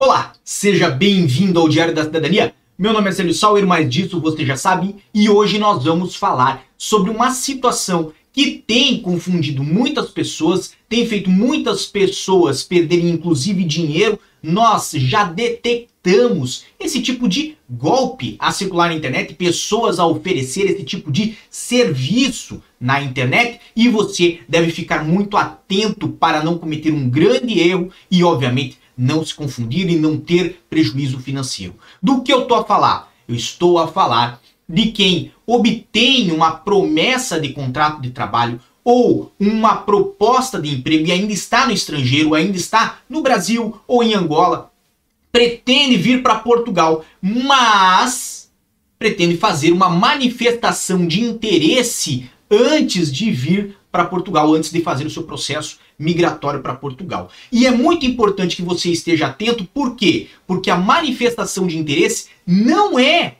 Olá, seja bem-vindo ao Diário da Cidadania. Meu nome é Célio Sauer, mais disso você já sabe, e hoje nós vamos falar sobre uma situação que tem confundido muitas pessoas, tem feito muitas pessoas perderem inclusive dinheiro. Nós já detectamos esse tipo de golpe a circular na internet, pessoas a oferecer esse tipo de serviço na internet e você deve ficar muito atento para não cometer um grande erro e, obviamente, não se confundir e não ter prejuízo financeiro. Do que eu estou a falar? Eu estou a falar de quem obtém uma promessa de contrato de trabalho ou uma proposta de emprego e ainda está no estrangeiro, ainda está no Brasil ou em Angola, pretende vir para Portugal, mas pretende fazer uma manifestação de interesse antes de vir para Portugal, antes de fazer o seu processo migratório para Portugal. E é muito importante que você esteja atento, por quê? Porque a manifestação de interesse não é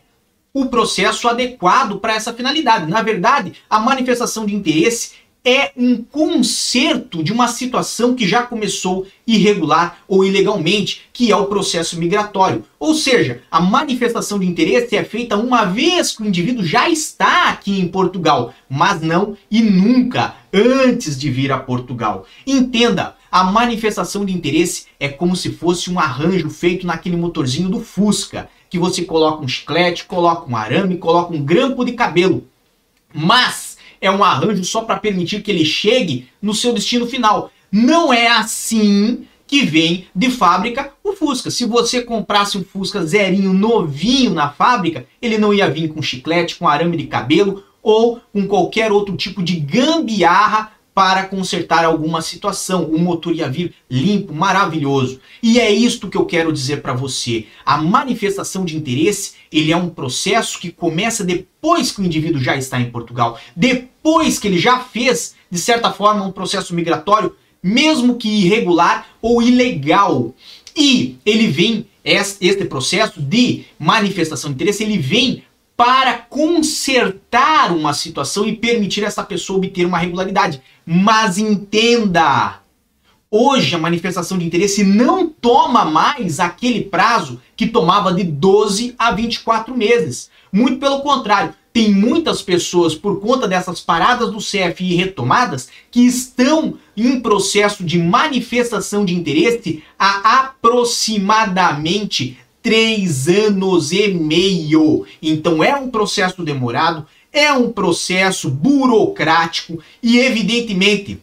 o processo adequado para essa finalidade. Na verdade, a manifestação de interesse é um conserto de uma situação que já começou irregular ou ilegalmente, que é o processo migratório. Ou seja, a manifestação de interesse é feita uma vez que o indivíduo já está aqui em Portugal, mas não e nunca antes de vir a Portugal. Entenda, a manifestação de interesse é como se fosse um arranjo feito naquele motorzinho do Fusca que você coloca um chiclete, coloca um arame, coloca um grampo de cabelo. Mas é um arranjo só para permitir que ele chegue no seu destino final. Não é assim que vem de fábrica o Fusca. Se você comprasse um Fusca zerinho novinho na fábrica, ele não ia vir com chiclete, com arame de cabelo ou com qualquer outro tipo de gambiarra para consertar alguma situação. O motor ia vir limpo, maravilhoso. E é isto que eu quero dizer para você. A manifestação de interesse, ele é um processo que começa depois que o indivíduo já está em Portugal, depois que ele já fez, de certa forma, um processo migratório, mesmo que irregular ou ilegal. E ele vem este processo de manifestação de interesse, ele vem para consertar uma situação e permitir essa pessoa obter uma regularidade. Mas entenda, hoje a manifestação de interesse não toma mais aquele prazo que tomava de 12 a 24 meses. Muito pelo contrário, tem muitas pessoas, por conta dessas paradas do CFI retomadas, que estão em processo de manifestação de interesse há aproximadamente três anos e meio. Então é um processo demorado, é um processo burocrático e, evidentemente,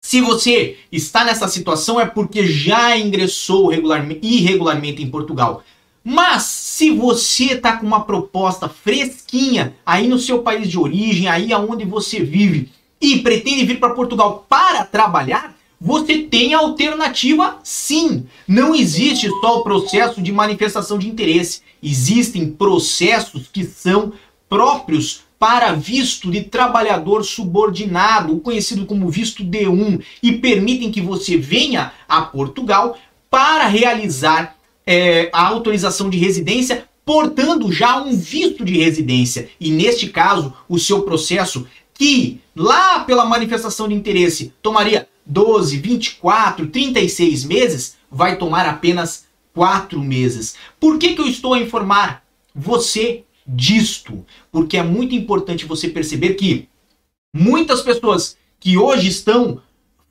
se você está nessa situação é porque já ingressou regularmente, irregularmente em Portugal. Mas se você está com uma proposta fresquinha aí no seu país de origem, aí aonde você vive, e pretende vir para Portugal para trabalhar, você tem alternativa sim. Não existe só o processo de manifestação de interesse. Existem processos que são próprios para visto de trabalhador subordinado, conhecido como visto D1, e permitem que você venha a Portugal para realizar é, a autorização de residência, portando já um visto de residência. E neste caso, o seu processo, que lá pela manifestação de interesse tomaria 12, 24, 36 meses, vai tomar apenas 4 meses. Por que, que eu estou a informar você disto? Porque é muito importante você perceber que muitas pessoas que hoje estão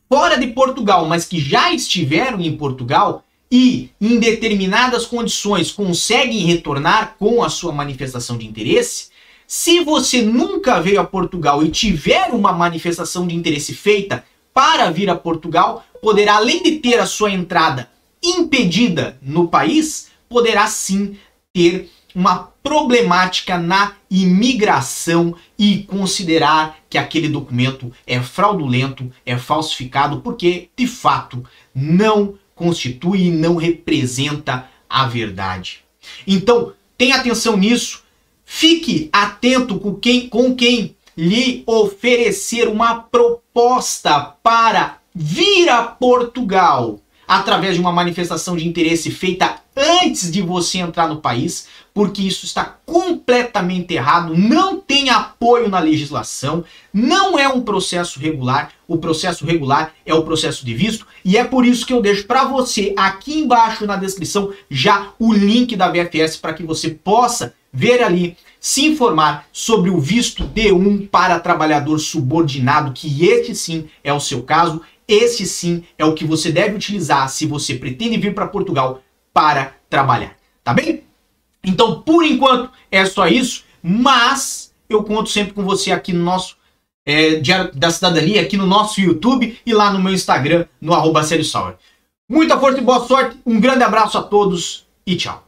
fora de Portugal, mas que já estiveram em Portugal e em determinadas condições conseguem retornar com a sua manifestação de interesse, se você nunca veio a Portugal e tiver uma manifestação de interesse feita para vir a Portugal, poderá, além de ter a sua entrada impedida no país, poderá sim ter uma problemática na imigração e considerar que aquele documento é fraudulento, é falsificado, porque de fato não constitui e não representa a verdade. Então, tenha atenção nisso, fique atento com quem, com quem lhe oferecer uma proposta para vir a Portugal. através de uma manifestação de interesse feita antes de você entrar no país, porque isso está completamente errado, não tem apoio na legislação, não é um processo regular. O processo regular é o processo de visto e é por isso que eu deixo para você aqui embaixo na descrição já o link da VFS para que você possa ver ali, se informar sobre o visto D1 para trabalhador subordinado, que este sim é o seu caso, esse sim é o que você deve utilizar se você pretende vir para Portugal para trabalhar, tá bem? Então, por enquanto, é só isso, mas eu conto sempre com você aqui no nosso é, Diário da Cidadania, aqui no nosso YouTube e lá no meu Instagram, no arroba Muita força e boa sorte, um grande abraço a todos e tchau.